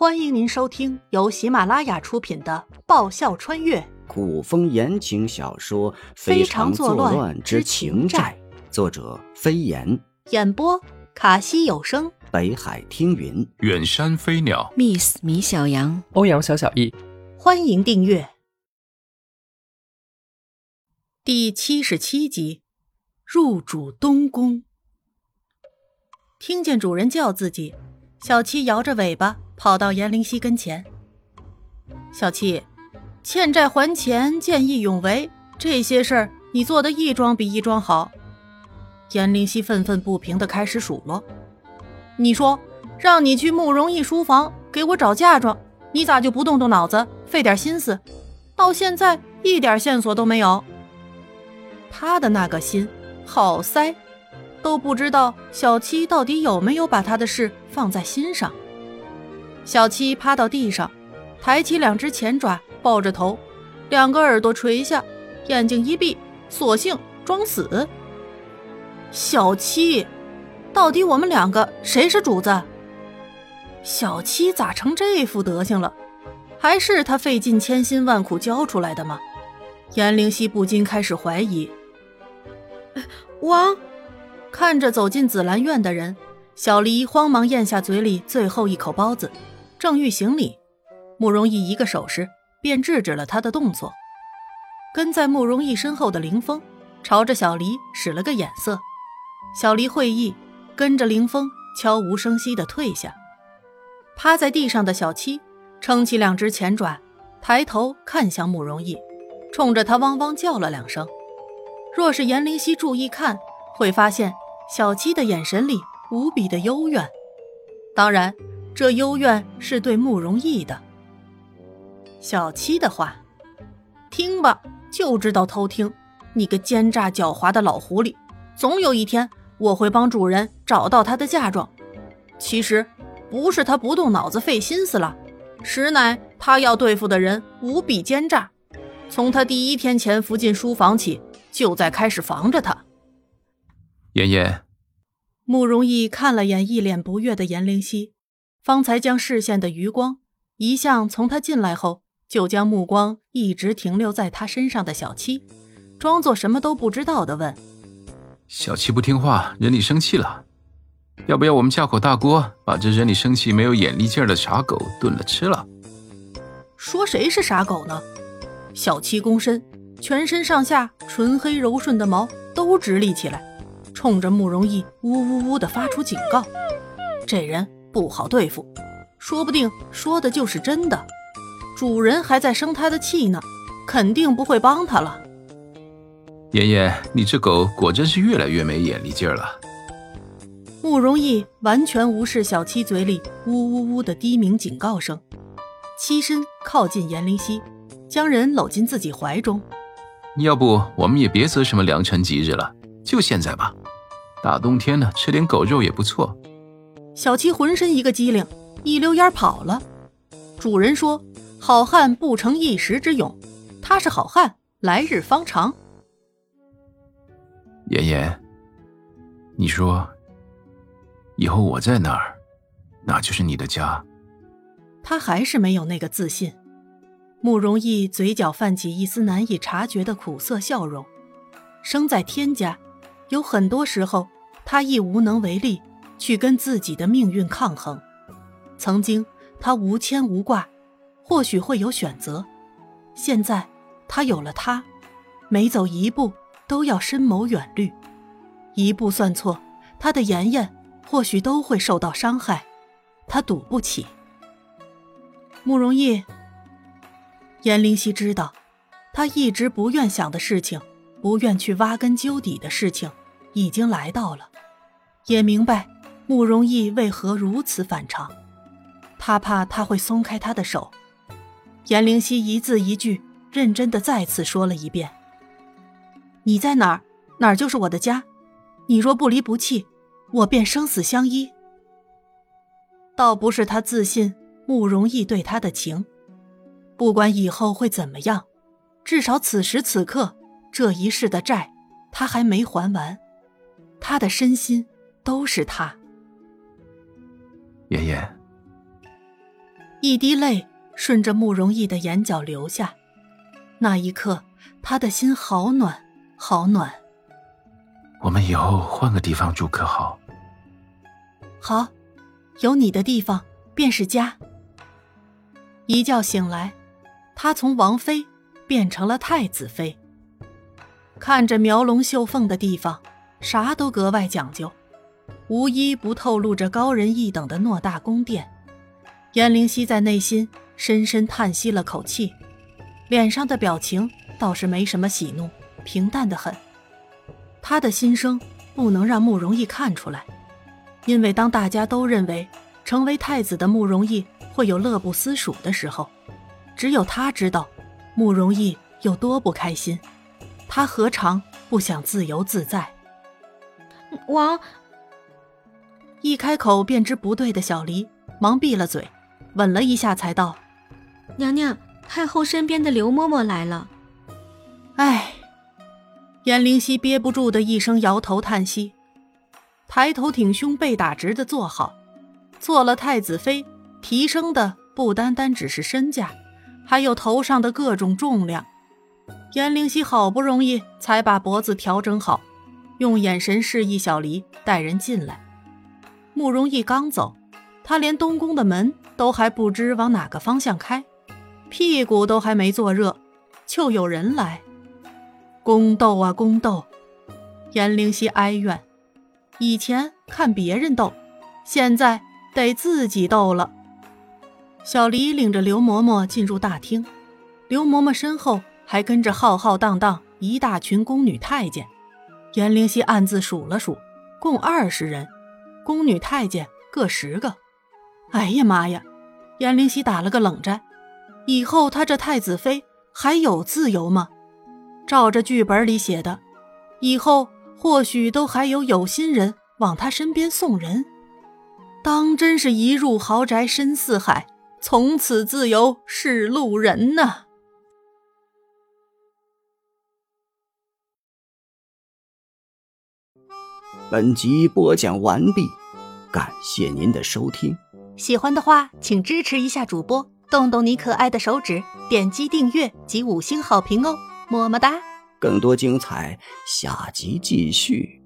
欢迎您收听由喜马拉雅出品的《爆笑穿越。古风言情小说《非常作乱之情债》，作者飞檐，演播卡西有声，北海听云，远山飞鸟，Miss 米小羊，欧阳小小易，欢迎订阅。第七十七集。入主东宫，听见主人叫自己，小七摇着尾巴。跑到严灵犀跟前，小七，欠债还钱，见义勇为，这些事儿你做的一桩比一桩好。严灵犀愤愤不平的开始数落：“你说让你去慕容易书房给我找嫁妆，你咋就不动动脑子，费点心思？到现在一点线索都没有。他的那个心好塞，都不知道小七到底有没有把他的事放在心上。”小七趴到地上，抬起两只前爪，抱着头，两个耳朵垂下，眼睛一闭，索性装死。小七，到底我们两个谁是主子？小七咋成这副德行了？还是他费尽千辛万苦教出来的吗？颜灵犀不禁开始怀疑。王，看着走进紫兰院的人，小离慌忙咽下嘴里最后一口包子。正欲行礼，慕容逸一个手势便制止了他的动作。跟在慕容逸身后的林风朝着小离使了个眼色，小离会意，跟着林风悄无声息地退下。趴在地上的小七撑起两只前爪，抬头看向慕容逸，冲着他汪汪叫了两声。若是颜灵犀注意看，会发现小七的眼神里无比的幽怨。当然。这幽怨是对慕容逸的。小七的话，听吧，就知道偷听。你个奸诈狡猾的老狐狸，总有一天我会帮主人找到他的嫁妆。其实不是他不动脑子费心思了，实乃他要对付的人无比奸诈。从他第一天潜伏进书房起，就在开始防着他。妍妍，慕容逸看了眼一脸不悦的颜灵犀。方才将视线的余光一向从他进来后，就将目光一直停留在他身上的小七，装作什么都不知道的问：“小七不听话，惹你生气了，要不要我们架口大锅，把这惹你生气没有眼力劲儿的傻狗炖了吃了？”说谁是傻狗呢？小七躬身，全身上下纯黑柔顺的毛都直立起来，冲着慕容逸呜呜呜的发出警告：“这人。”不好对付，说不定说的就是真的。主人还在生他的气呢，肯定不会帮他了。妍妍，你这狗果真是越来越没眼力劲儿了。慕容逸完全无视小七嘴里呜呜呜的低鸣警告声，栖身靠近颜灵犀，将人搂进自己怀中。要不我们也别择什么良辰吉日了，就现在吧。大冬天的，吃点狗肉也不错。小七浑身一个机灵，一溜烟跑了。主人说：“好汉不成一时之勇，他是好汉，来日方长。”妍妍，你说，以后我在哪儿，那就是你的家。他还是没有那个自信。慕容逸嘴角泛起一丝难以察觉的苦涩笑容。生在天家，有很多时候，他亦无能为力。去跟自己的命运抗衡。曾经他无牵无挂，或许会有选择。现在他有了他，每走一步都要深谋远虑，一步算错，他的妍妍或许都会受到伤害。他赌不起。慕容逸，颜灵犀知道，他一直不愿想的事情，不愿去挖根究底的事情，已经来到了，也明白。慕容逸为何如此反常？他怕他会松开他的手。颜灵犀一字一句认真的再次说了一遍：“你在哪儿，哪儿就是我的家。你若不离不弃，我便生死相依。”倒不是他自信慕容逸对他的情，不管以后会怎么样，至少此时此刻这一世的债他还没还完，他的身心都是他。妍妍，一滴泪顺着慕容逸的眼角流下。那一刻，他的心好暖，好暖。我们以后换个地方住可好？好，有你的地方便是家。一觉醒来，他从王妃变成了太子妃。看着描龙绣凤的地方，啥都格外讲究，无一不透露着高人一等的偌大宫殿。颜灵犀在内心深深叹息了口气，脸上的表情倒是没什么喜怒，平淡的很。他的心声不能让慕容易看出来，因为当大家都认为成为太子的慕容易会有乐不思蜀的时候，只有他知道慕容易有多不开心。他何尝不想自由自在？王一开口便知不对的小离忙闭了嘴，吻了一下才道：“娘娘，太后身边的刘嬷嬷来了。”唉。颜灵犀憋不住的一声摇头叹息，抬头挺胸背打直的坐好。做了太子妃，提升的不单单只是身价，还有头上的各种重量。颜灵犀好不容易才把脖子调整好，用眼神示意小离带人进来。慕容逸刚走，他连东宫的门都还不知往哪个方向开，屁股都还没坐热，就有人来。宫斗啊宫斗，颜灵犀哀怨：以前看别人斗，现在得自己斗了。小黎领着刘嬷嬷进入大厅，刘嬷嬷身后还跟着浩浩荡荡一大群宫女太监。颜灵犀暗自数了数，共二十人，宫女太监各十个。哎呀妈呀！颜灵犀打了个冷战，以后她这太子妃还有自由吗？照着剧本里写的，以后或许都还有有心人往他身边送人，当真是一入豪宅深似海，从此自由是路人呐。本集播讲完毕，感谢您的收听。喜欢的话，请支持一下主播，动动你可爱的手指，点击订阅及五星好评哦。么么哒！更多精彩，下集继续。